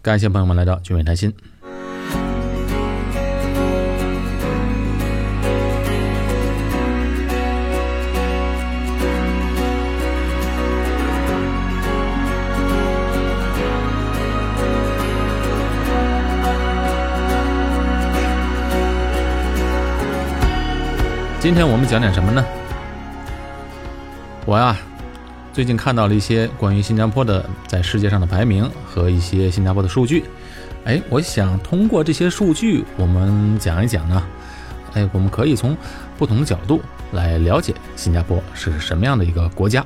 感谢朋友们来到聚美谈心。今天我们讲点什么呢？我呀，最近看到了一些关于新加坡的在世界上的排名和一些新加坡的数据。哎，我想通过这些数据，我们讲一讲呢。哎，我们可以从不同的角度来了解新加坡是什么样的一个国家，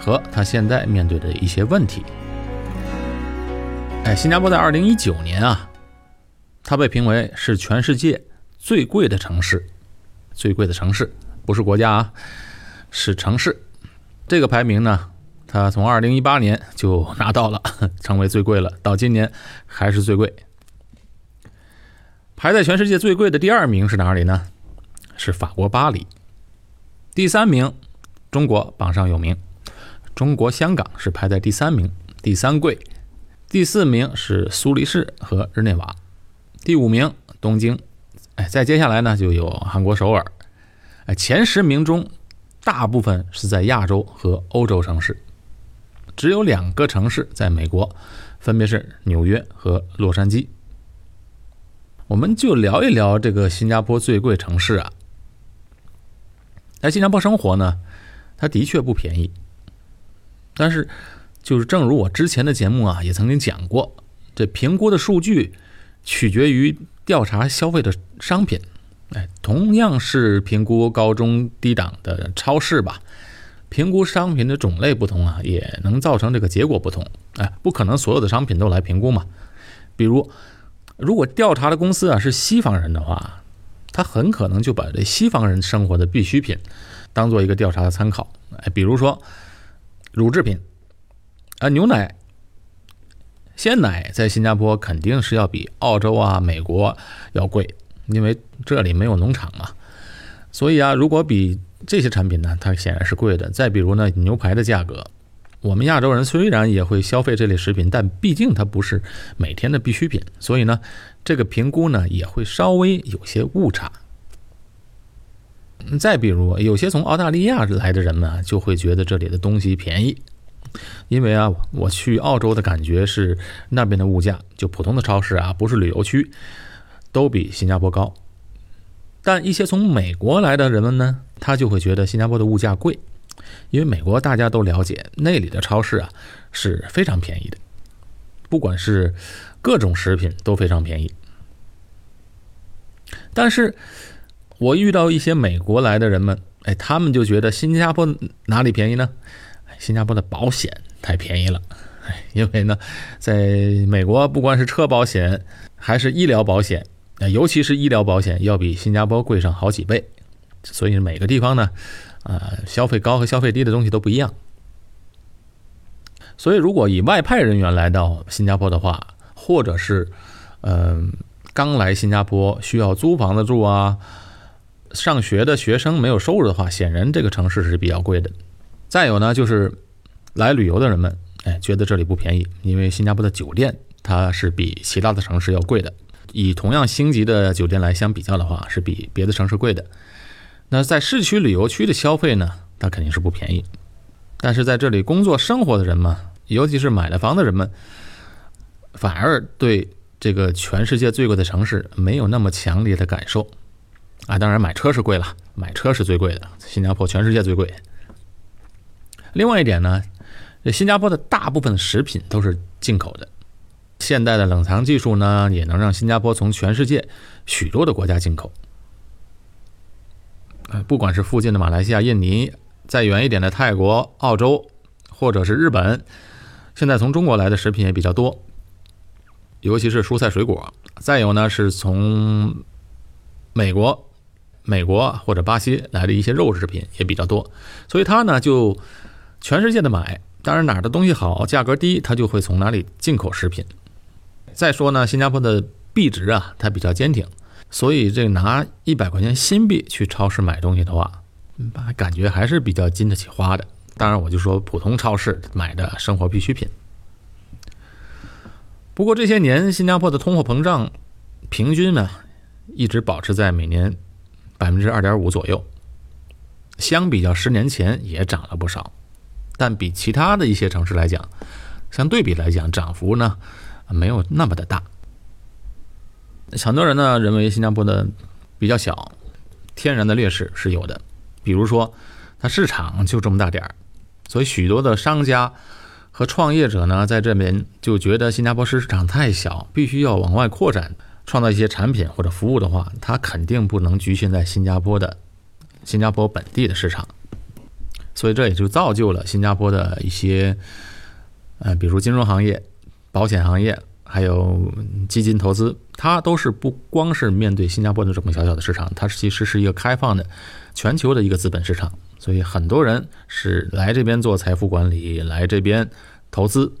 和它现在面对的一些问题。哎，新加坡在二零一九年啊，它被评为是全世界最贵的城市。最贵的城市不是国家啊，是城市。这个排名呢，它从二零一八年就拿到了，成为最贵了。到今年还是最贵。排在全世界最贵的第二名是哪里呢？是法国巴黎。第三名，中国榜上有名，中国香港是排在第三名，第三贵。第四名是苏黎世和日内瓦，第五名东京。哎，再接下来呢，就有韩国首尔。哎，前十名中，大部分是在亚洲和欧洲城市，只有两个城市在美国，分别是纽约和洛杉矶。我们就聊一聊这个新加坡最贵城市啊。在新加坡生活呢，它的确不便宜。但是，就是正如我之前的节目啊，也曾经讲过，这评估的数据取决于。调查消费的商品，哎，同样是评估高中低档的超市吧，评估商品的种类不同啊，也能造成这个结果不同。哎，不可能所有的商品都来评估嘛。比如，如果调查的公司啊是西方人的话，他很可能就把这西方人生活的必需品当做一个调查的参考。哎，比如说乳制品啊，牛奶。鲜奶在新加坡肯定是要比澳洲啊、美国要贵，因为这里没有农场嘛。所以啊，如果比这些产品呢，它显然是贵的。再比如呢，牛排的价格，我们亚洲人虽然也会消费这类食品，但毕竟它不是每天的必需品，所以呢，这个评估呢也会稍微有些误差。再比如，有些从澳大利亚来的人们啊，就会觉得这里的东西便宜。因为啊，我去澳洲的感觉是那边的物价，就普通的超市啊，不是旅游区，都比新加坡高。但一些从美国来的人们呢，他就会觉得新加坡的物价贵，因为美国大家都了解，那里的超市啊是非常便宜的，不管是各种食品都非常便宜。但是我遇到一些美国来的人们，哎，他们就觉得新加坡哪里便宜呢？新加坡的保险太便宜了，因为呢，在美国不管是车保险还是医疗保险，尤其是医疗保险要比新加坡贵上好几倍，所以每个地方呢，呃，消费高和消费低的东西都不一样。所以，如果以外派人员来到新加坡的话，或者是嗯刚来新加坡需要租房子住啊，上学的学生没有收入的话，显然这个城市是比较贵的。再有呢，就是来旅游的人们，哎，觉得这里不便宜，因为新加坡的酒店它是比其他的城市要贵的。以同样星级的酒店来相比较的话，是比别的城市贵的。那在市区旅游区的消费呢，它肯定是不便宜。但是在这里工作生活的人嘛，尤其是买了房的人们，反而对这个全世界最贵的城市没有那么强烈的感受。啊，当然买车是贵了，买车是最贵的，新加坡全世界最贵。另外一点呢，这新加坡的大部分食品都是进口的。现代的冷藏技术呢，也能让新加坡从全世界许多的国家进口。不管是附近的马来西亚、印尼，再远一点的泰国、澳洲，或者是日本，现在从中国来的食品也比较多，尤其是蔬菜水果。再有呢，是从美国、美国或者巴西来的一些肉制品也比较多，所以它呢就。全世界的买，当然哪儿的东西好，价格低，他就会从哪里进口食品。再说呢，新加坡的币值啊，它比较坚挺，所以这拿一百块钱新币去超市买东西的话，感觉还是比较经得起花的。当然，我就说普通超市买的生活必需品。不过这些年，新加坡的通货膨胀平均呢，一直保持在每年百分之二点五左右，相比较十年前也涨了不少，但比其他的一些城市来讲，相对比来讲，涨幅呢没有那么的大。很多人呢认为新加坡的比较小，天然的劣势是有的，比如说它市场就这么大点儿，所以许多的商家和创业者呢在这边就觉得新加坡市场太小，必须要往外扩展，创造一些产品或者服务的话，它肯定不能局限在新加坡的新加坡本地的市场，所以这也就造就了新加坡的一些，呃，比如金融行业、保险行业。还有基金投资，它都是不光是面对新加坡的这么小小的市场，它其实是一个开放的全球的一个资本市场，所以很多人是来这边做财富管理，来这边投资。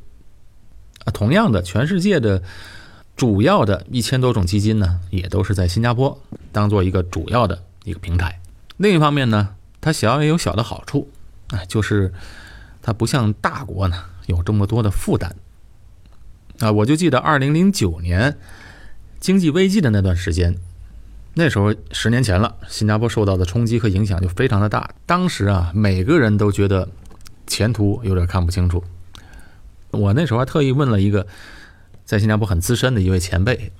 啊，同样的，全世界的主要的一千多种基金呢，也都是在新加坡当做一个主要的一个平台。另一方面呢，它小也有小的好处，啊，就是它不像大国呢有这么多的负担。啊，我就记得二零零九年经济危机的那段时间，那时候十年前了，新加坡受到的冲击和影响就非常的大。当时啊，每个人都觉得前途有点看不清楚。我那时候还特意问了一个在新加坡很资深的一位前辈，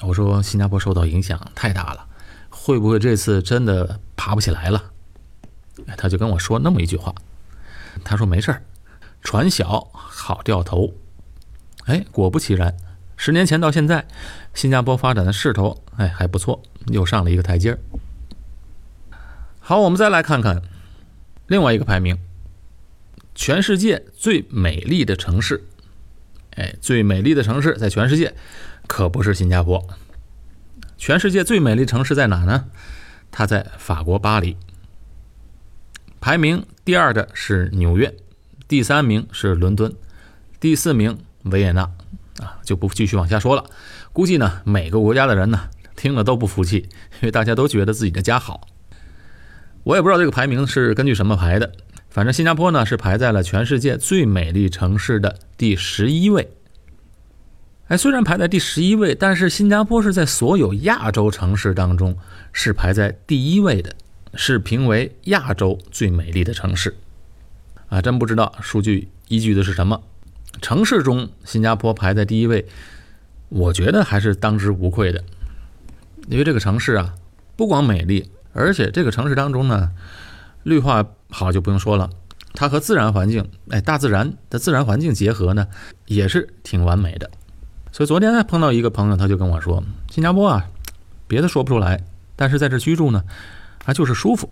我说新加坡受到影响太大了，会不会这次真的爬不起来了？他就跟我说那么一句话，他说没事儿，船小好掉头。哎，果不其然，十年前到现在，新加坡发展的势头哎还不错，又上了一个台阶儿。好，我们再来看看另外一个排名，全世界最美丽的城市。哎，最美丽的城市在全世界可不是新加坡。全世界最美丽城市在哪呢？它在法国巴黎。排名第二的是纽约，第三名是伦敦，第四名。维也纳，啊，就不继续往下说了。估计呢，每个国家的人呢，听了都不服气，因为大家都觉得自己的家好。我也不知道这个排名是根据什么排的，反正新加坡呢是排在了全世界最美丽城市的第十一位。哎，虽然排在第十一位，但是新加坡是在所有亚洲城市当中是排在第一位的，是评为亚洲最美丽的城市。啊，真不知道数据依据的是什么。城市中，新加坡排在第一位，我觉得还是当之无愧的。因为这个城市啊，不光美丽，而且这个城市当中呢，绿化好就不用说了，它和自然环境，哎，大自然的自然环境结合呢，也是挺完美的。所以昨天呢碰到一个朋友，他就跟我说，新加坡啊，别的说不出来，但是在这居住呢，啊，就是舒服。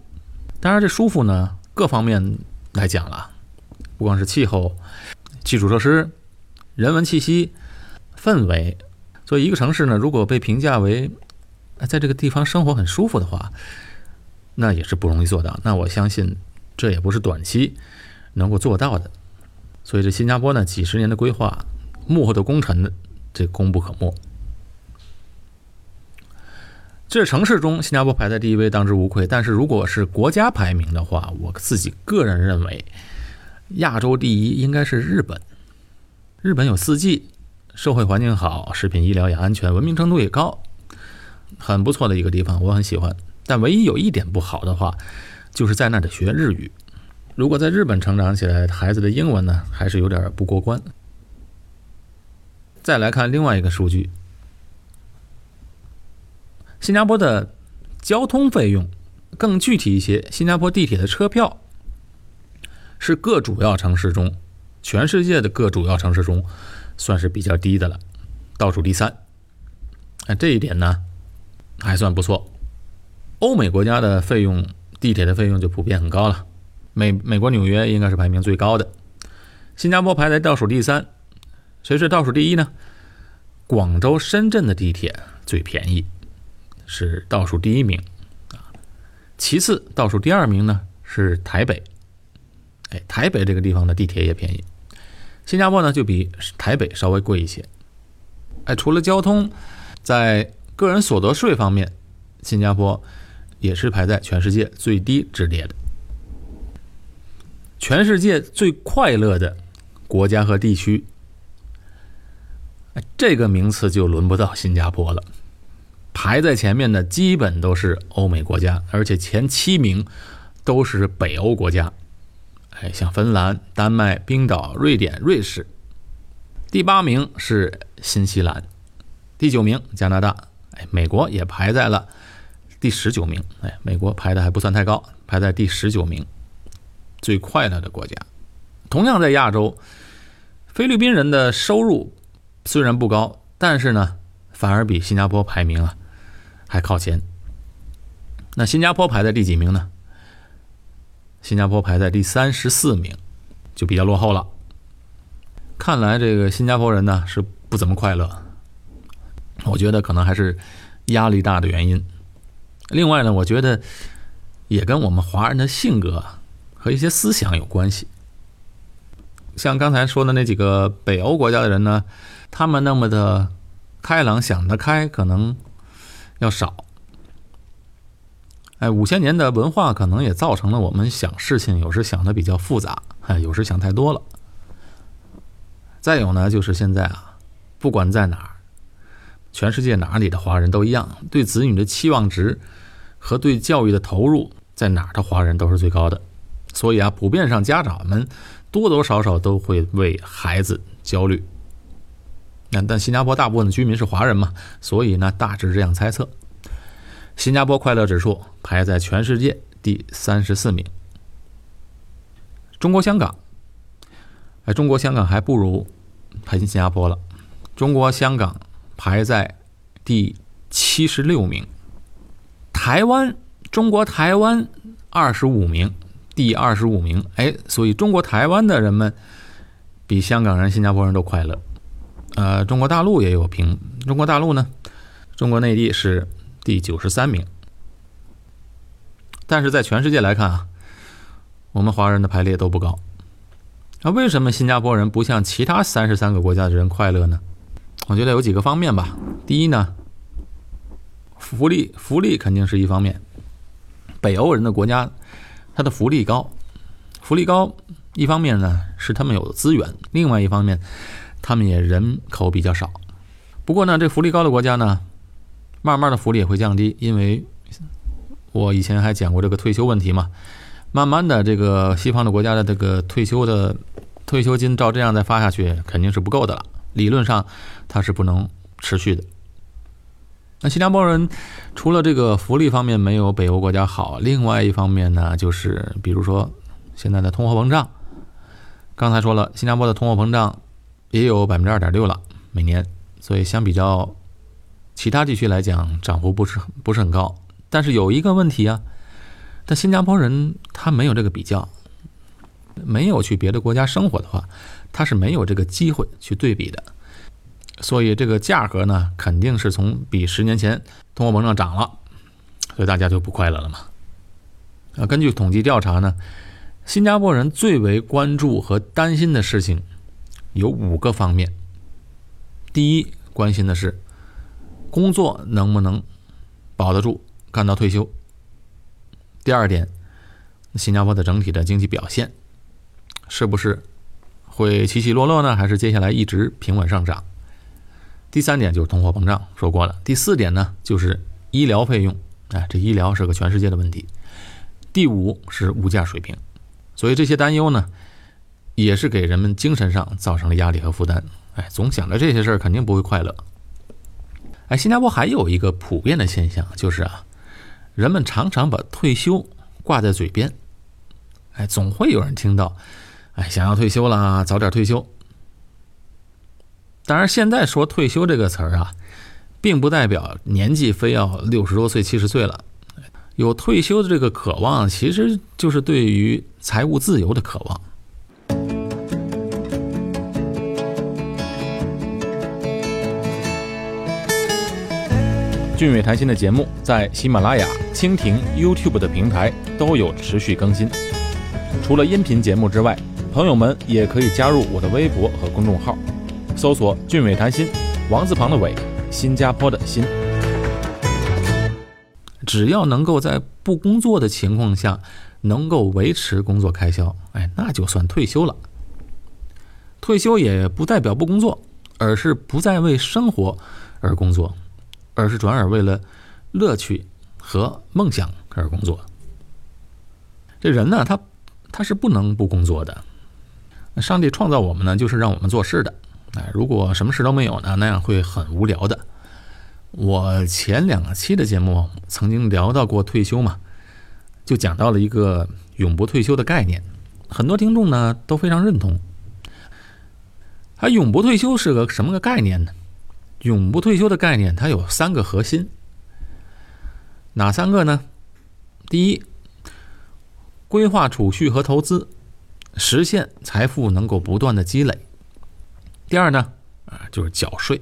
当然，这舒服呢，各方面来讲了，不光是气候。基础设施、人文气息、氛围，所以一个城市呢，如果被评价为在这个地方生活很舒服的话，那也是不容易做到。那我相信这也不是短期能够做到的。所以这新加坡呢，几十年的规划，幕后的功臣这功不可没。这城市中，新加坡排在第一位，当之无愧。但是如果是国家排名的话，我自己个人认为。亚洲第一应该是日本。日本有四季，社会环境好，食品医疗也安全，文明程度也高，很不错的一个地方，我很喜欢。但唯一有一点不好的话，就是在那得学日语。如果在日本成长起来，孩子的英文呢，还是有点不过关。再来看另外一个数据，新加坡的交通费用，更具体一些，新加坡地铁的车票。是各主要城市中，全世界的各主要城市中，算是比较低的了，倒数第三。啊，这一点呢，还算不错。欧美国家的费用，地铁的费用就普遍很高了。美美国纽约应该是排名最高的，新加坡排在倒数第三。谁是倒数第一呢？广州、深圳的地铁最便宜，是倒数第一名。啊，其次倒数第二名呢是台北。哎，台北这个地方的地铁也便宜，新加坡呢就比台北稍微贵一些。哎，除了交通，在个人所得税方面，新加坡也是排在全世界最低之列的。全世界最快乐的国家和地区，这个名次就轮不到新加坡了。排在前面的基本都是欧美国家，而且前七名都是北欧国家。哎，像芬兰、丹麦、冰岛、瑞典、瑞士。第八名是新西兰，第九名加拿大。哎，美国也排在了第十九名。哎，美国排的还不算太高，排在第十九名，最快乐的国家。同样在亚洲，菲律宾人的收入虽然不高，但是呢，反而比新加坡排名啊还靠前。那新加坡排在第几名呢？新加坡排在第三十四名，就比较落后了。看来这个新加坡人呢是不怎么快乐，我觉得可能还是压力大的原因。另外呢，我觉得也跟我们华人的性格和一些思想有关系。像刚才说的那几个北欧国家的人呢，他们那么的开朗、想得开，可能要少。哎，五千年的文化可能也造成了我们想事情有时想的比较复杂，哎，有时想太多了。再有呢，就是现在啊，不管在哪儿，全世界哪里的华人都一样，对子女的期望值和对教育的投入，在哪儿的华人都是最高的。所以啊，普遍上家长们多多少少都会为孩子焦虑。那但新加坡大部分的居民是华人嘛，所以呢，大致这样猜测。新加坡快乐指数排在全世界第三十四名。中国香港，哎，中国香港还不如排新加坡了。中国香港排在第七十六名。台湾，中国台湾二十五名，第二十五名。哎，所以中国台湾的人们比香港人、新加坡人都快乐。呃，中国大陆也有评，中国大陆呢，中国内地是。第九十三名，但是在全世界来看啊，我们华人的排列都不高。那为什么新加坡人不像其他三十三个国家的人快乐呢？我觉得有几个方面吧。第一呢，福利福利肯定是一方面。北欧人的国家，他的福利高，福利高，一方面呢是他们有资源，另外一方面他们也人口比较少。不过呢，这福利高的国家呢。慢慢的福利也会降低，因为我以前还讲过这个退休问题嘛。慢慢的，这个西方的国家的这个退休的退休金照这样再发下去，肯定是不够的了。理论上，它是不能持续的。那新加坡人除了这个福利方面没有北欧国家好，另外一方面呢，就是比如说现在的通货膨胀。刚才说了，新加坡的通货膨胀也有百分之二点六了每年，所以相比较。其他地区来讲，涨幅不是不是很高，但是有一个问题啊，但新加坡人他没有这个比较，没有去别的国家生活的话，他是没有这个机会去对比的，所以这个价格呢，肯定是从比十年前通货膨胀涨了，所以大家就不快乐了嘛。啊，根据统计调查呢，新加坡人最为关注和担心的事情有五个方面，第一，关心的是。工作能不能保得住，干到退休？第二点，新加坡的整体的经济表现是不是会起起落落呢？还是接下来一直平稳上涨？第三点就是通货膨胀，说过了。第四点呢，就是医疗费用，哎，这医疗是个全世界的问题。第五是物价水平，所以这些担忧呢，也是给人们精神上造成了压力和负担。哎，总想着这些事儿，肯定不会快乐。哎，新加坡还有一个普遍的现象，就是啊，人们常常把退休挂在嘴边，哎，总会有人听到，哎，想要退休啦，早点退休。当然，现在说退休这个词儿啊，并不代表年纪非要六十多岁、七十岁了，有退休的这个渴望，其实就是对于财务自由的渴望。俊伟谈心的节目在喜马拉雅、蜻蜓、YouTube 的平台都有持续更新。除了音频节目之外，朋友们也可以加入我的微博和公众号，搜索“俊伟谈心”，王字旁的伟，新加坡的新。只要能够在不工作的情况下能够维持工作开销，哎，那就算退休了。退休也不代表不工作，而是不再为生活而工作，而是转而为了乐趣和梦想而工作。这人呢，他他是不能不工作的。上帝创造我们呢，就是让我们做事的。哎，如果什么事都没有呢，那样会很无聊的。我前两期的节目曾经聊到过退休嘛，就讲到了一个永不退休的概念，很多听众呢都非常认同。它永不退休是个什么个概念呢？永不退休的概念，它有三个核心，哪三个呢？第一，规划储蓄和投资，实现财富能够不断的积累。第二呢，啊，就是缴税。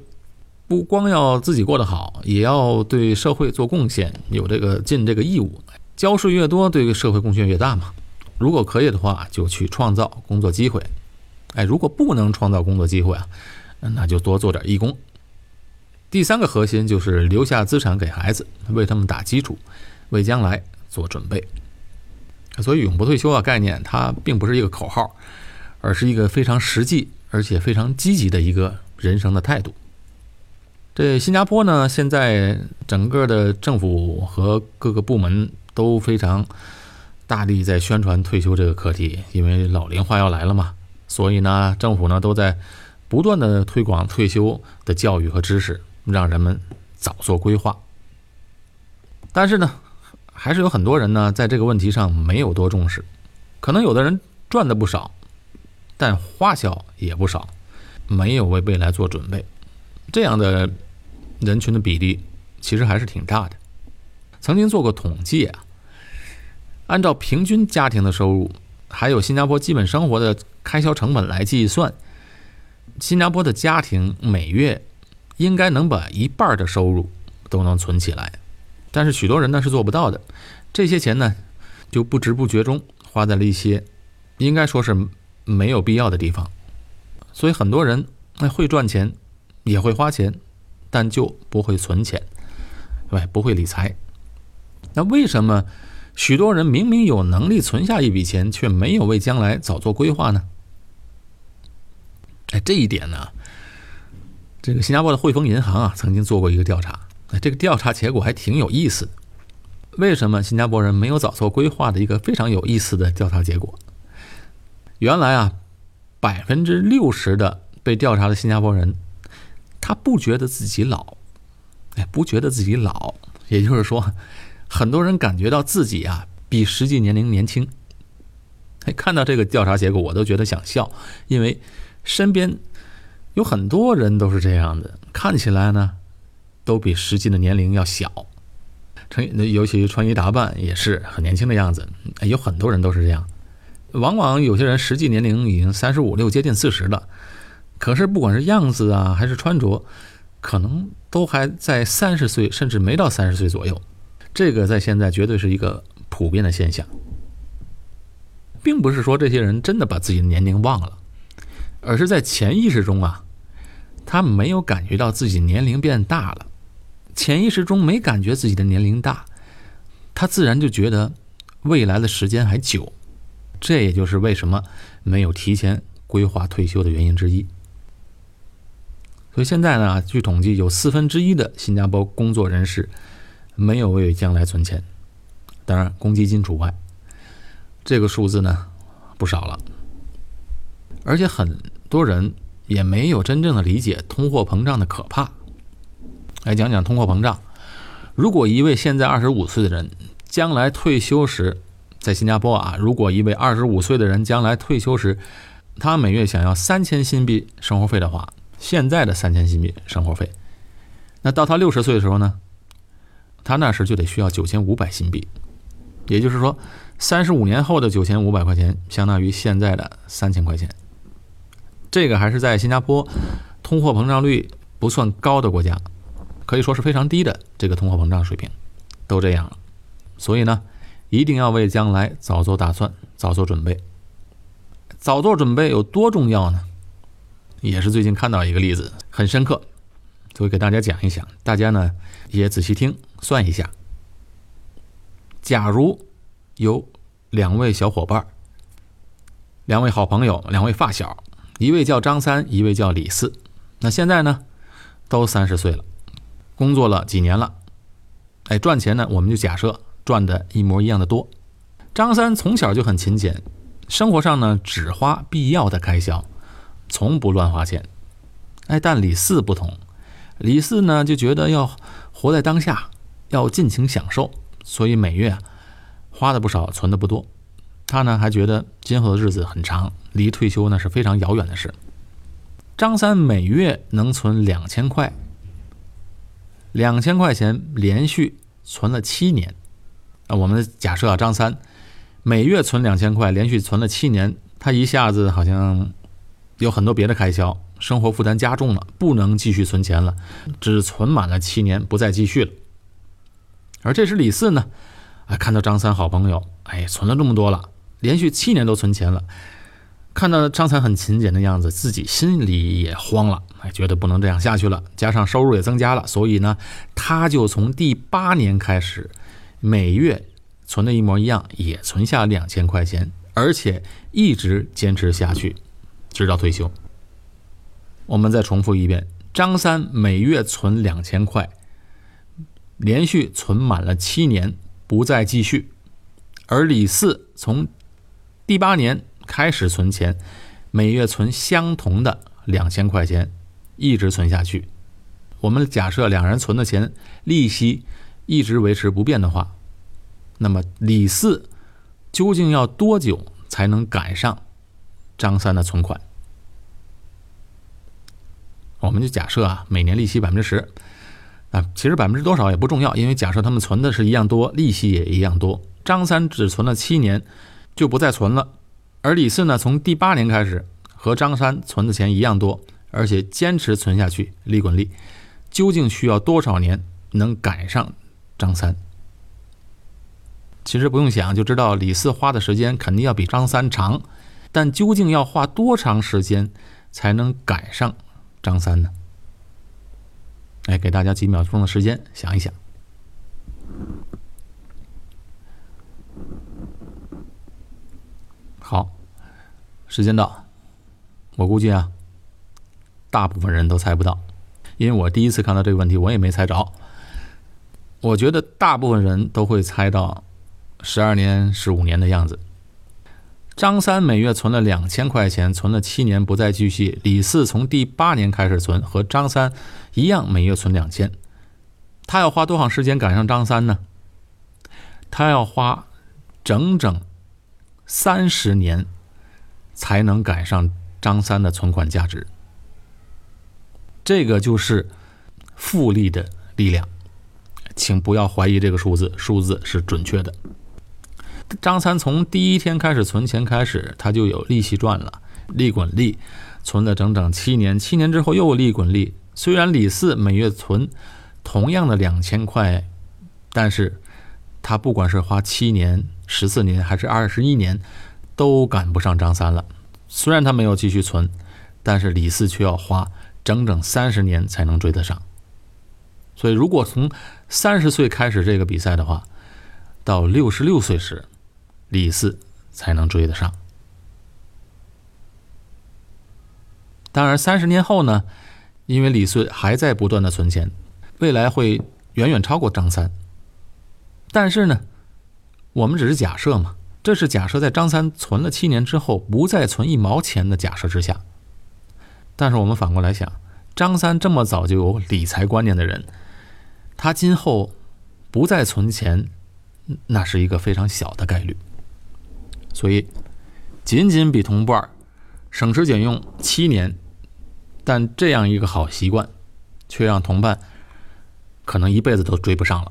不光要自己过得好，也要对社会做贡献，有这个尽这个义务。交税越多，对社会贡献越大嘛。如果可以的话，就去创造工作机会。哎，如果不能创造工作机会啊，那就多做点义工。第三个核心就是留下资产给孩子，为他们打基础，为将来做准备。所以，永不退休啊概念，它并不是一个口号，而是一个非常实际而且非常积极的一个人生的态度。这新加坡呢，现在整个的政府和各个部门都非常大力在宣传退休这个课题，因为老龄化要来了嘛，所以呢，政府呢都在不断的推广退休的教育和知识，让人们早做规划。但是呢，还是有很多人呢在这个问题上没有多重视，可能有的人赚的不少，但花销也不少，没有为未来做准备，这样的。人群的比例其实还是挺大的。曾经做过统计啊，按照平均家庭的收入，还有新加坡基本生活的开销成本来计算，新加坡的家庭每月应该能把一半的收入都能存起来。但是许多人呢是做不到的，这些钱呢就不知不觉中花在了一些应该说是没有必要的地方。所以很多人会赚钱，也会花钱。但就不会存钱，对，不会理财。那为什么许多人明明有能力存下一笔钱，却没有为将来早做规划呢？哎，这一点呢，这个新加坡的汇丰银行啊，曾经做过一个调查，这个调查结果还挺有意思。为什么新加坡人没有早做规划的一个非常有意思的调查结果？原来啊，百分之六十的被调查的新加坡人。他不觉得自己老，哎，不觉得自己老，也就是说，很多人感觉到自己啊比实际年龄年轻。哎，看到这个调查结果，我都觉得想笑，因为身边有很多人都是这样的，看起来呢都比实际的年龄要小，穿尤其穿衣打扮也是很年轻的样子。有很多人都是这样，往往有些人实际年龄已经三十五六，接近四十了。可是，不管是样子啊，还是穿着，可能都还在三十岁，甚至没到三十岁左右。这个在现在绝对是一个普遍的现象，并不是说这些人真的把自己的年龄忘了，而是在潜意识中啊，他没有感觉到自己年龄变大了，潜意识中没感觉自己的年龄大，他自然就觉得未来的时间还久。这也就是为什么没有提前规划退休的原因之一。所以现在呢，据统计，有四分之一的新加坡工作人士没有为将来存钱，当然公积金除外。这个数字呢不少了，而且很多人也没有真正的理解通货膨胀的可怕。来讲讲通货膨胀。如果一位现在二十五岁的人将来退休时，在新加坡啊，如果一位二十五岁的人将来退休时，他每月想要三千新币生活费的话，现在的三千新币生活费，那到他六十岁的时候呢，他那时就得需要九千五百新币，也就是说，三十五年后的九千五百块钱相当于现在的三千块钱。这个还是在新加坡通货膨胀率不算高的国家，可以说是非常低的这个通货膨胀水平，都这样了。所以呢，一定要为将来早做打算，早做准备。早做准备有多重要呢？也是最近看到一个例子，很深刻，所以给大家讲一讲。大家呢也仔细听，算一下。假如有两位小伙伴，两位好朋友，两位发小，一位叫张三，一位叫李四，那现在呢，都三十岁了，工作了几年了，哎，赚钱呢，我们就假设赚的一模一样的多。张三从小就很勤俭，生活上呢只花必要的开销，从不乱花钱。哎，但李四不同，李四呢就觉得要活在当下，要尽情享受，所以每月啊花的不少，存的不多。他呢还觉得今后的日子很长，离退休呢是非常遥远的事。张三每月能存两千块，两千块钱连续存了七年。啊，我们假设啊，张三每月存两千块，连续存了七年，他一下子好像有很多别的开销，生活负担加重了，不能继续存钱了，只存满了七年，不再继续了。而这时李四呢，啊，看到张三好朋友，哎，存了这么多了。连续七年都存钱了，看到张三很勤俭的样子，自己心里也慌了，哎，觉得不能这样下去了。加上收入也增加了，所以呢，他就从第八年开始，每月存的一模一样，也存下两千块钱，而且一直坚持下去，直到退休。我们再重复一遍：张三每月存两千块，连续存满了七年，不再继续；而李四从第八年开始存钱，每月存相同的两千块钱，一直存下去。我们假设两人存的钱利息一直维持不变的话，那么李四究竟要多久才能赶上张三的存款？我们就假设啊，每年利息百分之十，啊，其实百分之多少也不重要，因为假设他们存的是一样多，利息也一样多。张三只存了七年。就不再存了，而李四呢，从第八年开始和张三存的钱一样多，而且坚持存下去，利滚利。究竟需要多少年能赶上张三？其实不用想就知道，李四花的时间肯定要比张三长，但究竟要花多长时间才能赶上张三呢？来，给大家几秒钟的时间想一想。好，时间到，我估计啊，大部分人都猜不到，因为我第一次看到这个问题，我也没猜着。我觉得大部分人都会猜到十二年、十五年的样子。张三每月存了两千块钱，存了七年不再继续。李四从第八年开始存，和张三一样，每月存两千。他要花多长时间赶上张三呢？他要花整整。三十年才能赶上张三的存款价值，这个就是复利的力量，请不要怀疑这个数字，数字是准确的。张三从第一天开始存钱开始，他就有利息赚了，利滚利，存了整整七年，七年之后又利滚利。虽然李四每月存同样的两千块，但是他不管是花七年。十四年还是二十一年，都赶不上张三了。虽然他没有继续存，但是李四却要花整整三十年才能追得上。所以，如果从三十岁开始这个比赛的话，到六十六岁时，李四才能追得上。当然，三十年后呢，因为李四还在不断的存钱，未来会远远超过张三。但是呢？我们只是假设嘛，这是假设在张三存了七年之后不再存一毛钱的假设之下。但是我们反过来想，张三这么早就有理财观念的人，他今后不再存钱，那是一个非常小的概率。所以，仅仅比同伴省吃俭用七年，但这样一个好习惯，却让同伴可能一辈子都追不上了。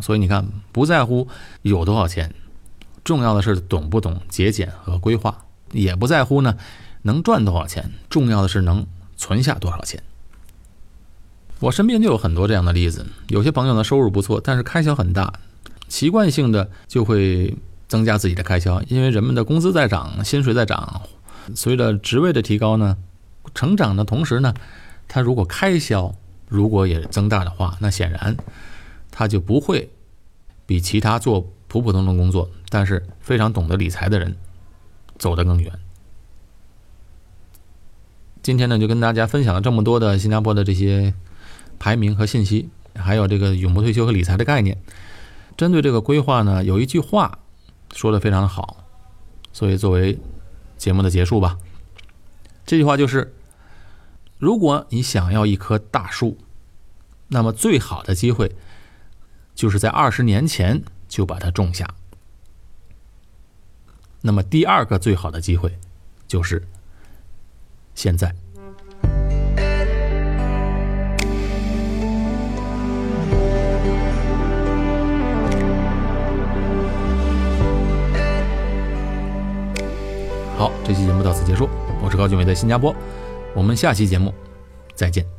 所以你看，不在乎有多少钱，重要的是懂不懂节俭和规划；也不在乎呢能赚多少钱，重要的是能存下多少钱。我身边就有很多这样的例子，有些朋友呢收入不错，但是开销很大，习惯性的就会增加自己的开销，因为人们的工资在涨，薪水在涨，随着职位的提高呢，成长的同时呢，他如果开销如果也增大的话，那显然。他就不会比其他做普普通通工作，但是非常懂得理财的人走得更远。今天呢就跟大家分享了这么多的新加坡的这些排名和信息，还有这个永不退休和理财的概念。针对这个规划呢，有一句话说的非常好，所以作为节目的结束吧。这句话就是：如果你想要一棵大树，那么最好的机会就是在二十年前就把它种下。那么第二个最好的机会就是现在。好，这期节目到此结束。我是高俊伟，在新加坡。我们下期节目再见。